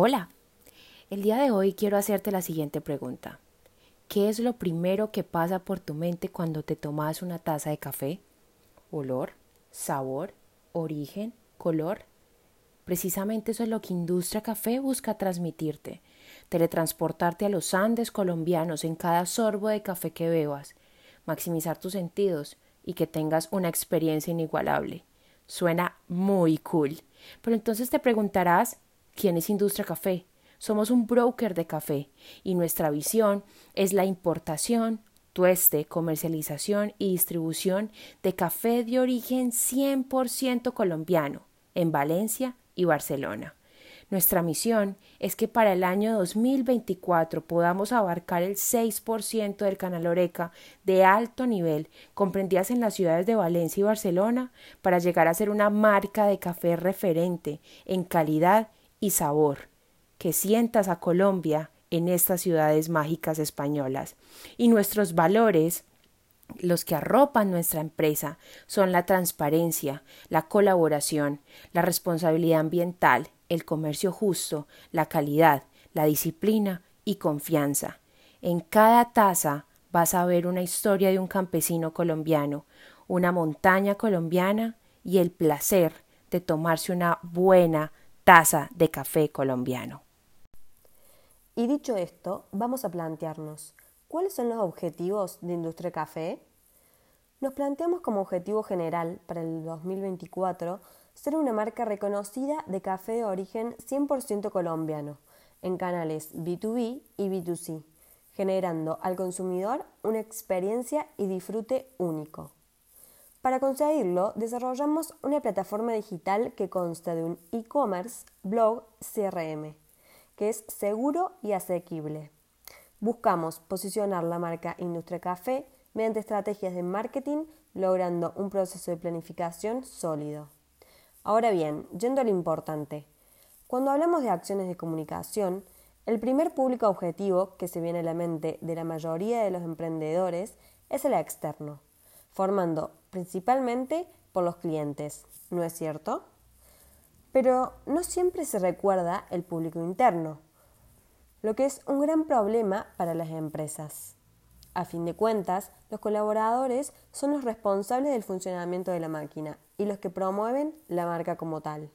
Hola, el día de hoy quiero hacerte la siguiente pregunta. ¿Qué es lo primero que pasa por tu mente cuando te tomas una taza de café? ¿Olor? ¿Sabor? ¿Origen? ¿Color? Precisamente eso es lo que Industria Café busca transmitirte, teletransportarte a los Andes colombianos en cada sorbo de café que bebas, maximizar tus sentidos y que tengas una experiencia inigualable. Suena muy cool. Pero entonces te preguntarás, ¿quién es Industria Café? Somos un broker de café y nuestra visión es la importación, tueste, comercialización y distribución de café de origen 100% colombiano en Valencia y Barcelona. Nuestra misión es que para el año 2024 podamos abarcar el 6% del canal Oreca de alto nivel, comprendidas en las ciudades de Valencia y Barcelona, para llegar a ser una marca de café referente en calidad y sabor que sientas a Colombia en estas ciudades mágicas españolas. Y nuestros valores, los que arropan nuestra empresa, son la transparencia, la colaboración, la responsabilidad ambiental, el comercio justo, la calidad, la disciplina y confianza. En cada taza vas a ver una historia de un campesino colombiano, una montaña colombiana y el placer de tomarse una buena taza de café colombiano. Y dicho esto, vamos a plantearnos, ¿cuáles son los objetivos de Industria Café? Nos planteamos como objetivo general para el 2024 ser una marca reconocida de café de origen 100% colombiano en canales B2B y B2C, generando al consumidor una experiencia y disfrute único. Para conseguirlo, desarrollamos una plataforma digital que consta de un e-commerce, blog, CRM que es seguro y asequible. Buscamos posicionar la marca Industria Café mediante estrategias de marketing, logrando un proceso de planificación sólido. Ahora bien, yendo a lo importante, cuando hablamos de acciones de comunicación, el primer público objetivo que se viene a la mente de la mayoría de los emprendedores es el externo, formando principalmente por los clientes, ¿no es cierto? Pero no siempre se recuerda el público interno, lo que es un gran problema para las empresas. A fin de cuentas, los colaboradores son los responsables del funcionamiento de la máquina y los que promueven la marca como tal.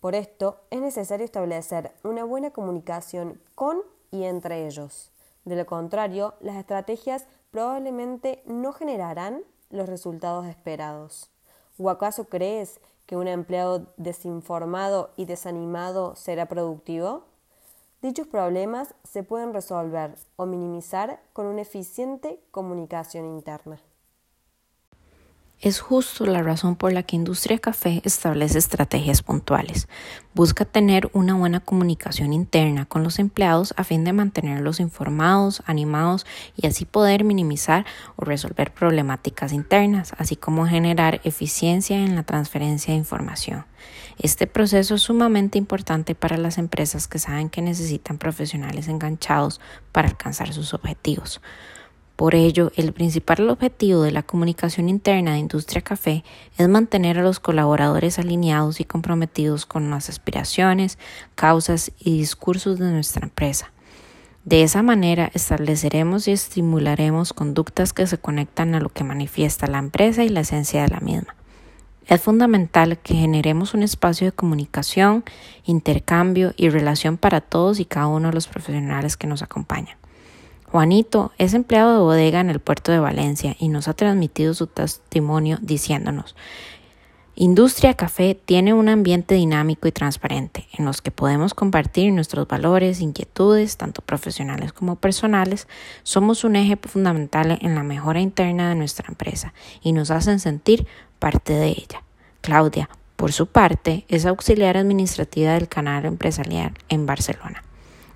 Por esto, es necesario establecer una buena comunicación con y entre ellos. De lo contrario, las estrategias probablemente no generarán los resultados esperados. ¿O acaso crees que un empleado desinformado y desanimado será productivo? Dichos problemas se pueden resolver o minimizar con una eficiente comunicación interna. Es justo la razón por la que Industria Café establece estrategias puntuales. Busca tener una buena comunicación interna con los empleados a fin de mantenerlos informados, animados y así poder minimizar o resolver problemáticas internas, así como generar eficiencia en la transferencia de información. Este proceso es sumamente importante para las empresas que saben que necesitan profesionales enganchados para alcanzar sus objetivos. Por ello, el principal objetivo de la comunicación interna de Industria Café es mantener a los colaboradores alineados y comprometidos con las aspiraciones, causas y discursos de nuestra empresa. De esa manera estableceremos y estimularemos conductas que se conectan a lo que manifiesta la empresa y la esencia de la misma. Es fundamental que generemos un espacio de comunicación, intercambio y relación para todos y cada uno de los profesionales que nos acompañan. Juanito es empleado de bodega en el puerto de Valencia y nos ha transmitido su testimonio diciéndonos Industria Café tiene un ambiente dinámico y transparente en los que podemos compartir nuestros valores, inquietudes, tanto profesionales como personales. Somos un eje fundamental en la mejora interna de nuestra empresa y nos hacen sentir parte de ella. Claudia, por su parte, es auxiliar administrativa del canal empresarial en Barcelona.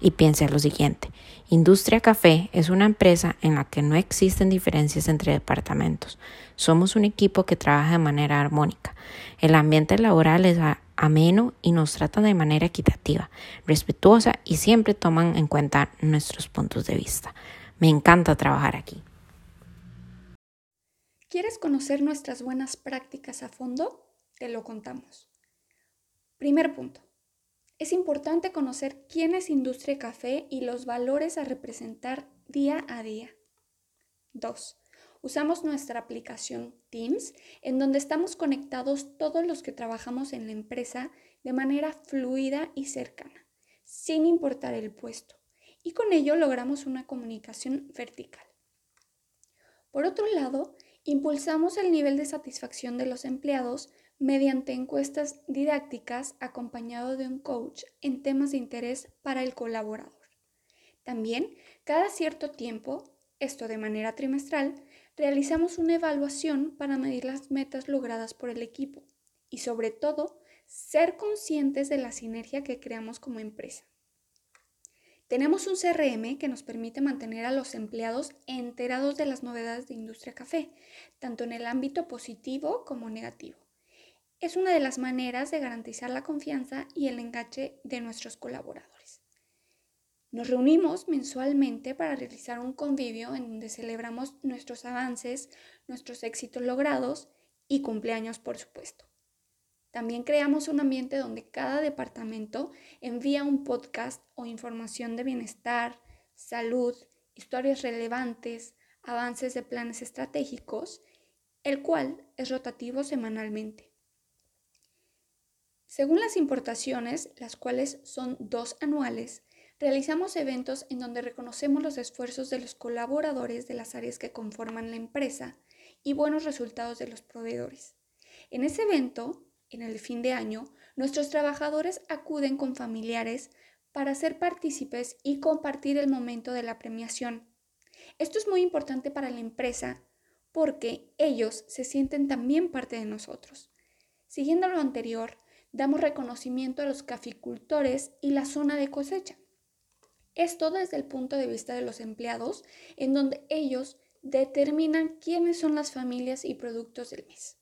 Y piense lo siguiente, Industria Café es una empresa en la que no existen diferencias entre departamentos. Somos un equipo que trabaja de manera armónica. El ambiente laboral es ameno y nos trata de manera equitativa, respetuosa y siempre toman en cuenta nuestros puntos de vista. Me encanta trabajar aquí. ¿Quieres conocer nuestras buenas prácticas a fondo? Te lo contamos. Primer punto. Es importante conocer quién es Industria Café y los valores a representar día a día. 2. Usamos nuestra aplicación Teams, en donde estamos conectados todos los que trabajamos en la empresa de manera fluida y cercana, sin importar el puesto, y con ello logramos una comunicación vertical. Por otro lado, impulsamos el nivel de satisfacción de los empleados mediante encuestas didácticas acompañado de un coach en temas de interés para el colaborador. También, cada cierto tiempo, esto de manera trimestral, realizamos una evaluación para medir las metas logradas por el equipo y sobre todo ser conscientes de la sinergia que creamos como empresa. Tenemos un CRM que nos permite mantener a los empleados enterados de las novedades de Industria Café, tanto en el ámbito positivo como negativo es una de las maneras de garantizar la confianza y el enganche de nuestros colaboradores. Nos reunimos mensualmente para realizar un convivio en donde celebramos nuestros avances, nuestros éxitos logrados y cumpleaños, por supuesto. También creamos un ambiente donde cada departamento envía un podcast o información de bienestar, salud, historias relevantes, avances de planes estratégicos, el cual es rotativo semanalmente. Según las importaciones, las cuales son dos anuales, realizamos eventos en donde reconocemos los esfuerzos de los colaboradores de las áreas que conforman la empresa y buenos resultados de los proveedores. En ese evento, en el fin de año, nuestros trabajadores acuden con familiares para ser partícipes y compartir el momento de la premiación. Esto es muy importante para la empresa porque ellos se sienten también parte de nosotros. Siguiendo lo anterior, damos reconocimiento a los caficultores y la zona de cosecha. Esto desde el punto de vista de los empleados, en donde ellos determinan quiénes son las familias y productos del mes.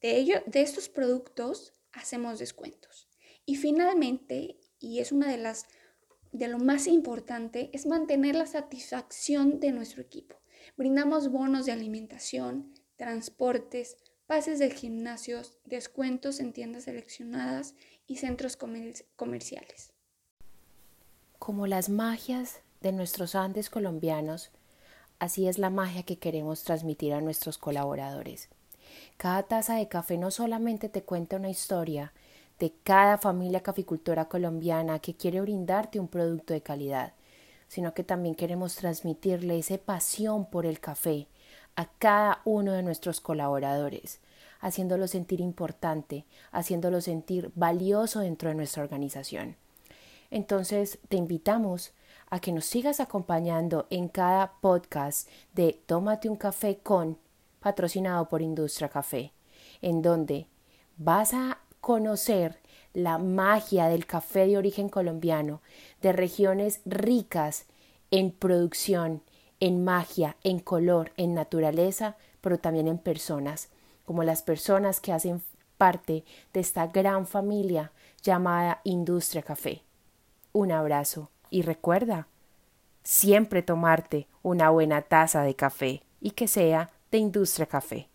De, ello, de estos productos hacemos descuentos. Y finalmente, y es una de las de lo más importante, es mantener la satisfacción de nuestro equipo. Brindamos bonos de alimentación, transportes, pases de gimnasios, descuentos en tiendas seleccionadas y centros comerciales. Como las magias de nuestros Andes colombianos, así es la magia que queremos transmitir a nuestros colaboradores. Cada taza de café no solamente te cuenta una historia de cada familia caficultora colombiana que quiere brindarte un producto de calidad, sino que también queremos transmitirle esa pasión por el café, a cada uno de nuestros colaboradores, haciéndolo sentir importante, haciéndolo sentir valioso dentro de nuestra organización. Entonces, te invitamos a que nos sigas acompañando en cada podcast de Tómate un café con, patrocinado por Industria Café, en donde vas a conocer la magia del café de origen colombiano, de regiones ricas en producción, en magia, en color, en naturaleza, pero también en personas, como las personas que hacen parte de esta gran familia llamada Industria Café. Un abrazo y recuerda, siempre tomarte una buena taza de café y que sea de Industria Café.